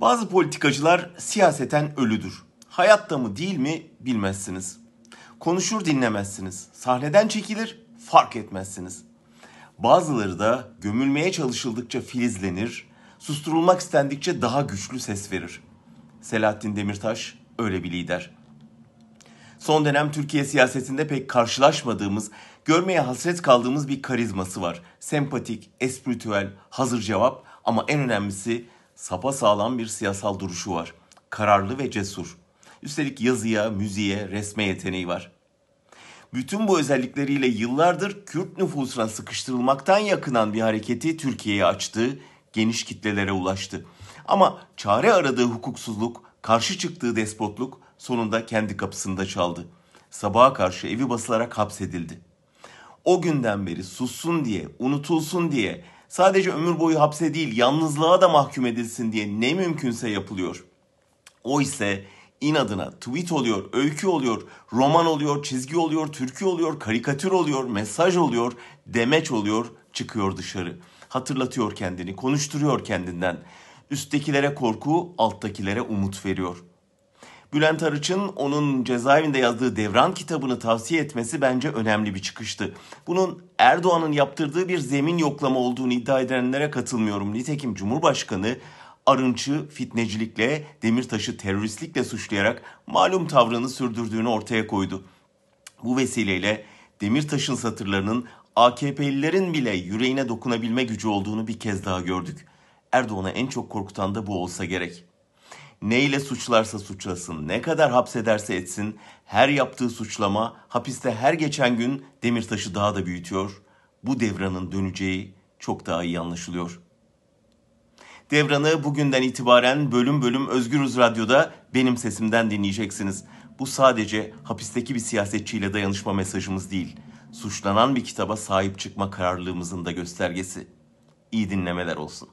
Bazı politikacılar siyaseten ölüdür. Hayatta mı değil mi bilmezsiniz. Konuşur dinlemezsiniz. Sahneden çekilir fark etmezsiniz. Bazıları da gömülmeye çalışıldıkça filizlenir, susturulmak istendikçe daha güçlü ses verir. Selahattin Demirtaş öyle bir lider. Son dönem Türkiye siyasetinde pek karşılaşmadığımız, görmeye hasret kaldığımız bir karizması var. Sempatik, espritüel, hazır cevap ama en önemlisi sapa sağlam bir siyasal duruşu var. Kararlı ve cesur. Üstelik yazıya, müziğe, resme yeteneği var. Bütün bu özellikleriyle yıllardır Kürt nüfusuna sıkıştırılmaktan yakınan bir hareketi Türkiye'ye açtı, geniş kitlelere ulaştı. Ama çare aradığı hukuksuzluk, karşı çıktığı despotluk sonunda kendi kapısında çaldı. Sabaha karşı evi basılarak hapsedildi. O günden beri sussun diye, unutulsun diye, sadece ömür boyu hapse değil yalnızlığa da mahkum edilsin diye ne mümkünse yapılıyor. O ise inadına tweet oluyor, öykü oluyor, roman oluyor, çizgi oluyor, türkü oluyor, karikatür oluyor, mesaj oluyor, demeç oluyor, çıkıyor dışarı. Hatırlatıyor kendini, konuşturuyor kendinden. Üsttekilere korku, alttakilere umut veriyor. Bülent Arıç'ın onun cezaevinde yazdığı Devran kitabını tavsiye etmesi bence önemli bir çıkıştı. Bunun Erdoğan'ın yaptırdığı bir zemin yoklama olduğunu iddia edenlere katılmıyorum. Nitekim Cumhurbaşkanı Arınç'ı fitnecilikle, Demirtaş'ı teröristlikle suçlayarak malum tavrını sürdürdüğünü ortaya koydu. Bu vesileyle Demirtaş'ın satırlarının AKP'lilerin bile yüreğine dokunabilme gücü olduğunu bir kez daha gördük. Erdoğan'a en çok korkutan da bu olsa gerek. Neyle suçlarsa suçlasın, ne kadar hapsederse etsin, her yaptığı suçlama hapiste her geçen gün Demirtaş'ı daha da büyütüyor. Bu devranın döneceği çok daha iyi anlaşılıyor.'' Devranı bugünden itibaren bölüm bölüm Özgürüz Radyo'da benim sesimden dinleyeceksiniz. Bu sadece hapisteki bir siyasetçiyle dayanışma mesajımız değil. Suçlanan bir kitaba sahip çıkma kararlılığımızın da göstergesi. İyi dinlemeler olsun.